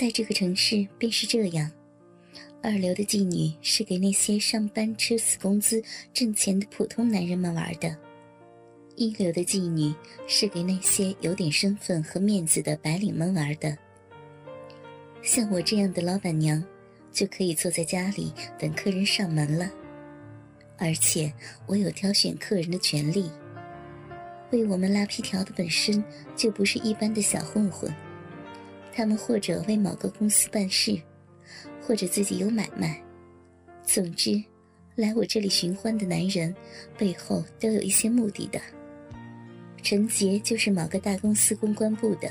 在这个城市便是这样。二流的妓女是给那些上班吃死工资挣钱的普通男人们玩的，一流的妓女是给那些有点身份和面子的白领们玩的。像我这样的老板娘，就可以坐在家里等客人上门了，而且我有挑选客人的权利。为我们拉皮条的本身就不是一般的小混混，他们或者为某个公司办事。或者自己有买卖，总之，来我这里寻欢的男人，背后都有一些目的的。陈杰就是某个大公司公关部的，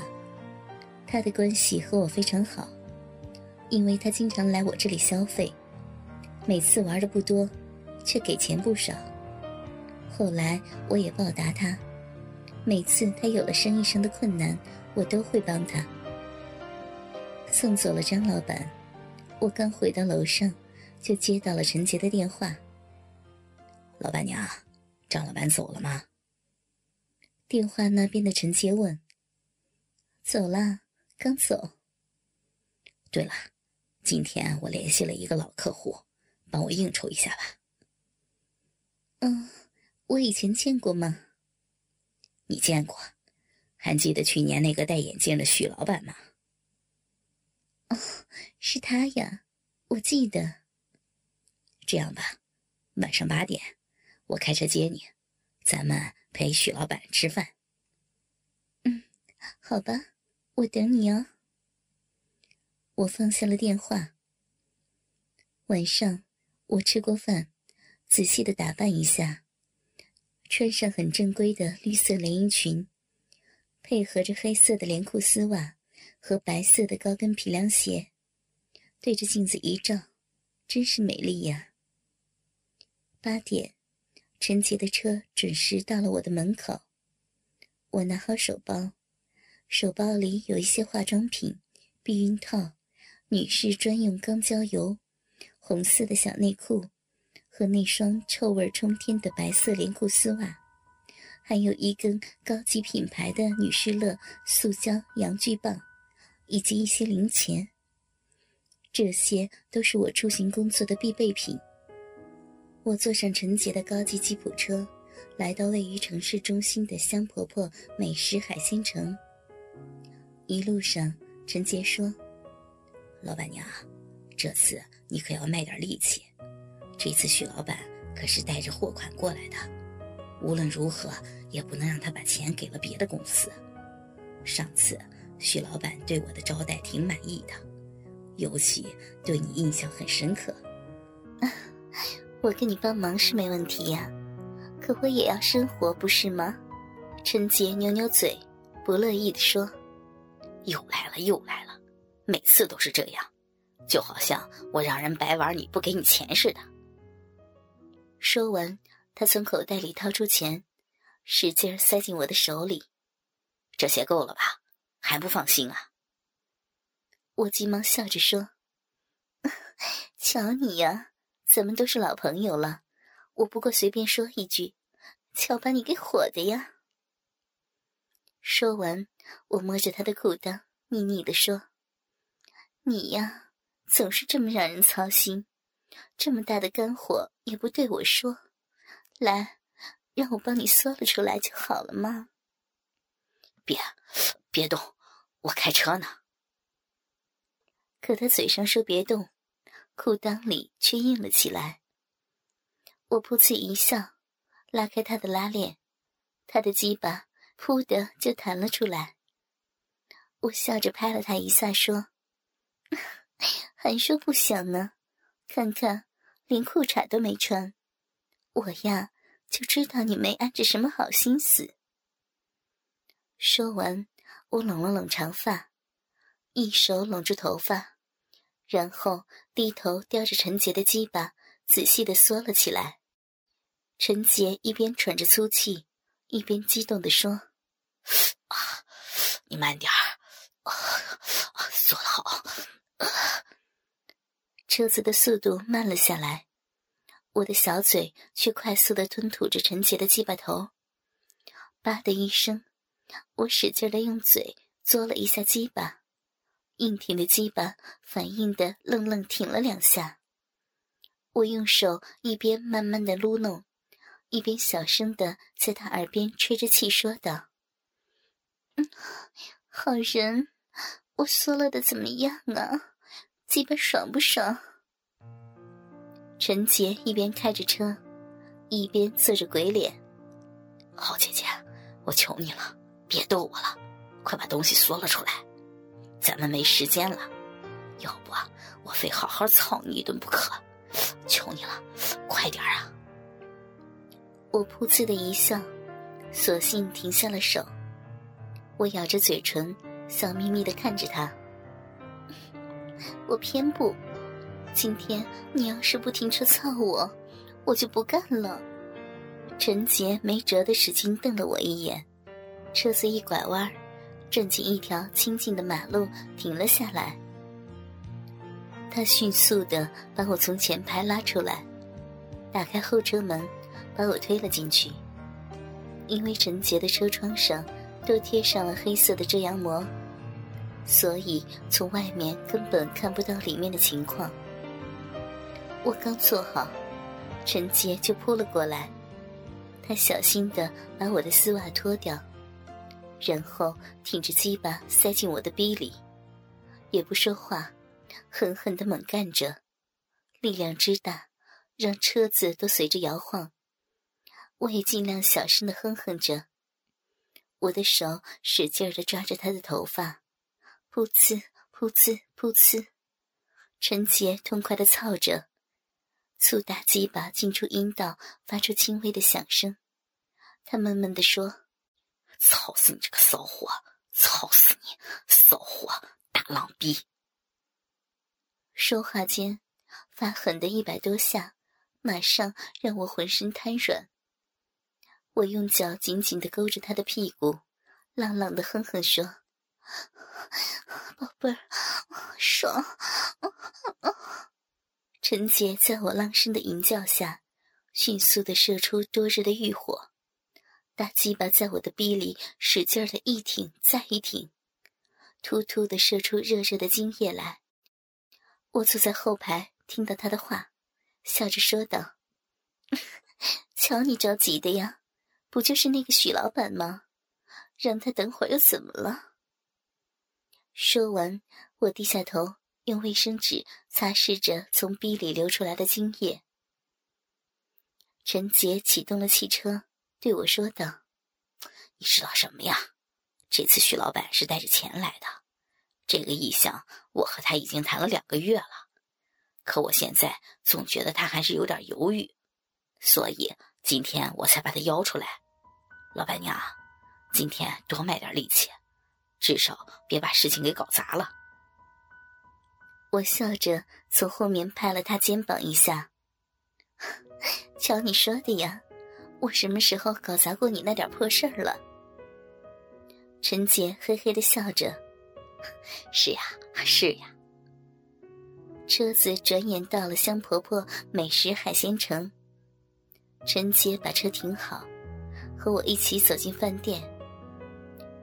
他的关系和我非常好，因为他经常来我这里消费，每次玩的不多，却给钱不少。后来我也报答他，每次他有了生意上的困难，我都会帮他。送走了张老板。我刚回到楼上，就接到了陈杰的电话。老板娘，张老板走了吗？电话那边的陈杰问。走了，刚走。对了，今天我联系了一个老客户，帮我应酬一下吧。嗯，我以前见过吗？你见过？还记得去年那个戴眼镜的许老板吗？哦，是他呀，我记得。这样吧，晚上八点，我开车接你，咱们陪许老板吃饭。嗯，好吧，我等你哦。我放下了电话。晚上，我吃过饭，仔细的打扮一下，穿上很正规的绿色连衣裙，配合着黑色的连裤丝袜。和白色的高跟皮凉鞋，对着镜子一照，真是美丽呀。八点，陈杰的车准时到了我的门口。我拿好手包，手包里有一些化妆品、避孕套、女士专用钢胶油、红色的小内裤和那双臭味冲天的白色连裤丝袜，还有一根高级品牌的女士乐塑胶阳具棒。以及一些零钱，这些都是我出行工作的必备品。我坐上陈杰的高级吉普车，来到位于城市中心的香婆婆美食海鲜城。一路上，陈杰说：“老板娘，这次你可要卖点力气。这次许老板可是带着货款过来的，无论如何也不能让他把钱给了别的公司。上次……”许老板对我的招待挺满意的，尤其对你印象很深刻。啊 我给你帮忙是没问题呀，可我也要生活，不是吗？陈杰扭扭嘴，不乐意的说：“又来了，又来了，每次都是这样，就好像我让人白玩你不给你钱似的。”说完，他从口袋里掏出钱，使劲塞进我的手里。这些够了吧？还不放心啊！我急忙笑着说：“ 瞧你呀，咱们都是老朋友了，我不过随便说一句，瞧把你给火的呀！”说完，我摸着他的裤裆，腻腻的说：“你呀，总是这么让人操心，这么大的肝火也不对我说，来，让我帮你缩了出来就好了嘛。”别，别动，我开车呢。可他嘴上说别动，裤裆里却硬了起来。我噗嗤一笑，拉开他的拉链，他的鸡巴噗的就弹了出来。我笑着拍了他一下，说：“ 还说不想呢，看看，连裤衩都没穿。我呀，就知道你没安着什么好心思。”说完，我拢了拢长发，一手拢住头发，然后低头叼着陈杰的鸡巴，仔细的缩了起来。陈杰一边喘着粗气，一边激动的说：“啊，你慢点儿，啊，缩得好。”车子的速度慢了下来，我的小嘴却快速的吞吐着陈杰的鸡巴头，吧的一声。我使劲的用嘴嘬了一下鸡巴，硬挺的鸡巴反应的愣愣挺了两下。我用手一边慢慢的撸弄，一边小声的在他耳边吹着气说道：“嗯，好人，我缩了的怎么样啊？鸡巴爽不爽？”陈杰一边开着车，一边做着鬼脸：“好姐姐，我求你了，别逗我了，快把东西缩了出来，咱们没时间了，要不我非好好操你一顿不可。”求你了，快点啊！我噗呲的一笑，索性停下了手。我咬着嘴唇，笑眯眯的看着他。我偏不，今天你要是不停车操我，我就不干了。陈杰没辙的使劲瞪了我一眼，车子一拐弯，正进一条清静的马路，停了下来。他迅速的把我从前排拉出来，打开后车门，把我推了进去。因为陈杰的车窗上都贴上了黑色的遮阳膜，所以从外面根本看不到里面的情况。我刚坐好，陈杰就扑了过来，他小心的把我的丝袜脱掉，然后挺着鸡巴塞进我的逼里，也不说话。狠狠的猛干着，力量之大，让车子都随着摇晃。我也尽量小声的哼哼着，我的手使劲的抓着他的头发，噗呲噗呲噗呲，陈杰痛快的操着，粗大鸡巴进出阴道，发出轻微的响声。他闷闷的说：“操死你这个骚货，操死你，骚货，大浪逼！”说话间，发狠的一百多下，马上让我浑身瘫软。我用脚紧紧的勾着他的屁股，朗朗的哼哼说：“宝贝儿，爽！”陈杰在我浪声的吟叫下，迅速的射出多日的欲火，大鸡巴在我的逼里使劲的一挺再一挺，突突的射出热热的精液来。我坐在后排，听到他的话，笑着说道：“ 瞧你着急的呀，不就是那个许老板吗？让他等会儿又怎么了？”说完，我低下头，用卫生纸擦拭着从逼里流出来的精液。陈杰启动了汽车，对我说道：“你知道什么呀？这次许老板是带着钱来的。”这个意向，我和他已经谈了两个月了，可我现在总觉得他还是有点犹豫，所以今天我才把他邀出来。老板娘，今天多卖点力气，至少别把事情给搞砸了。我笑着从后面拍了他肩膀一下，瞧你说的呀，我什么时候搞砸过你那点破事儿了？陈杰嘿嘿的笑着。是呀，是呀。车子转眼到了香婆婆美食海鲜城。陈杰把车停好，和我一起走进饭店。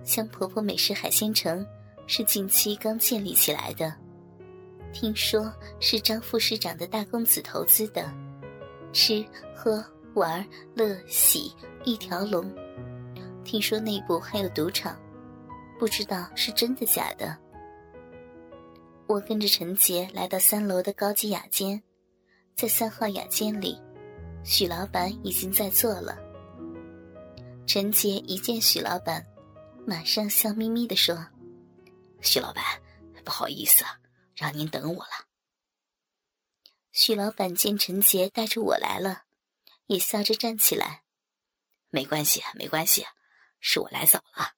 香婆婆美食海鲜城是近期刚建立起来的，听说是张副市长的大公子投资的，吃喝玩乐喜一条龙。听说内部还有赌场。不知道是真的假的。我跟着陈杰来到三楼的高级雅间，在三号雅间里，许老板已经在坐了。陈杰一见许老板，马上笑眯眯的说：“许老板，不好意思，让您等我了。”许老板见陈杰带着我来了，也笑着站起来：“没关系，没关系，是我来早了。”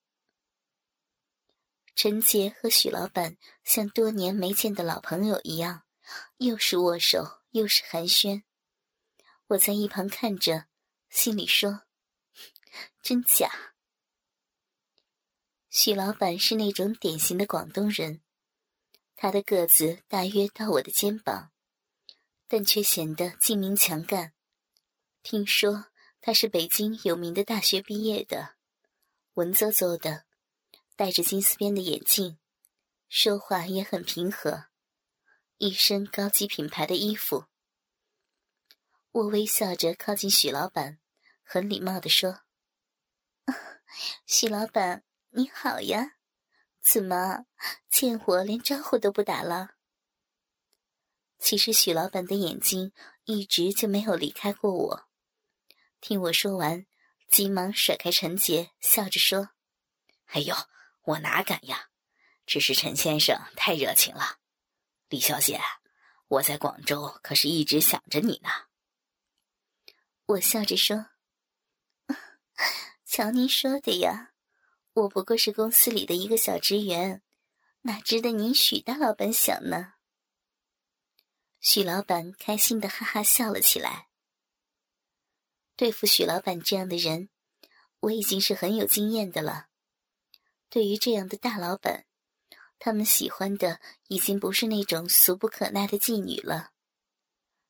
陈杰和许老板像多年没见的老朋友一样，又是握手又是寒暄。我在一旁看着，心里说：“真假。”许老板是那种典型的广东人，他的个子大约到我的肩膀，但却显得精明强干。听说他是北京有名的大学毕业的，文绉绉的。戴着金丝边的眼镜，说话也很平和，一身高级品牌的衣服。我微笑着靠近许老板，很礼貌地说：“ 许老板你好呀，怎么见我连招呼都不打了？”其实许老板的眼睛一直就没有离开过我。听我说完，急忙甩开陈杰，笑着说：“哎呦，我哪敢呀！只是陈先生太热情了。李小姐，我在广州可是一直想着你呢。”我笑着说：“ 瞧您说的呀，我不过是公司里的一个小职员，哪值得您许大老板想呢？”许老板开心的哈哈笑了起来。对付许老板这样的人，我已经是很有经验的了。对于这样的大老板，他们喜欢的已经不是那种俗不可耐的妓女了。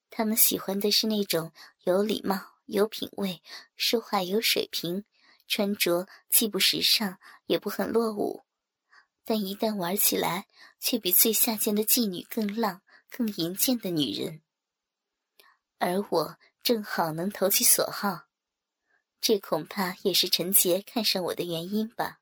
他们喜欢的是那种有礼貌、有品味、说话有水平、穿着既不时尚也不很落伍，但一旦玩起来却比最下贱的妓女更浪、更淫贱的女人。而我正好能投其所好这恐怕也是陈杰看上我的原因吧。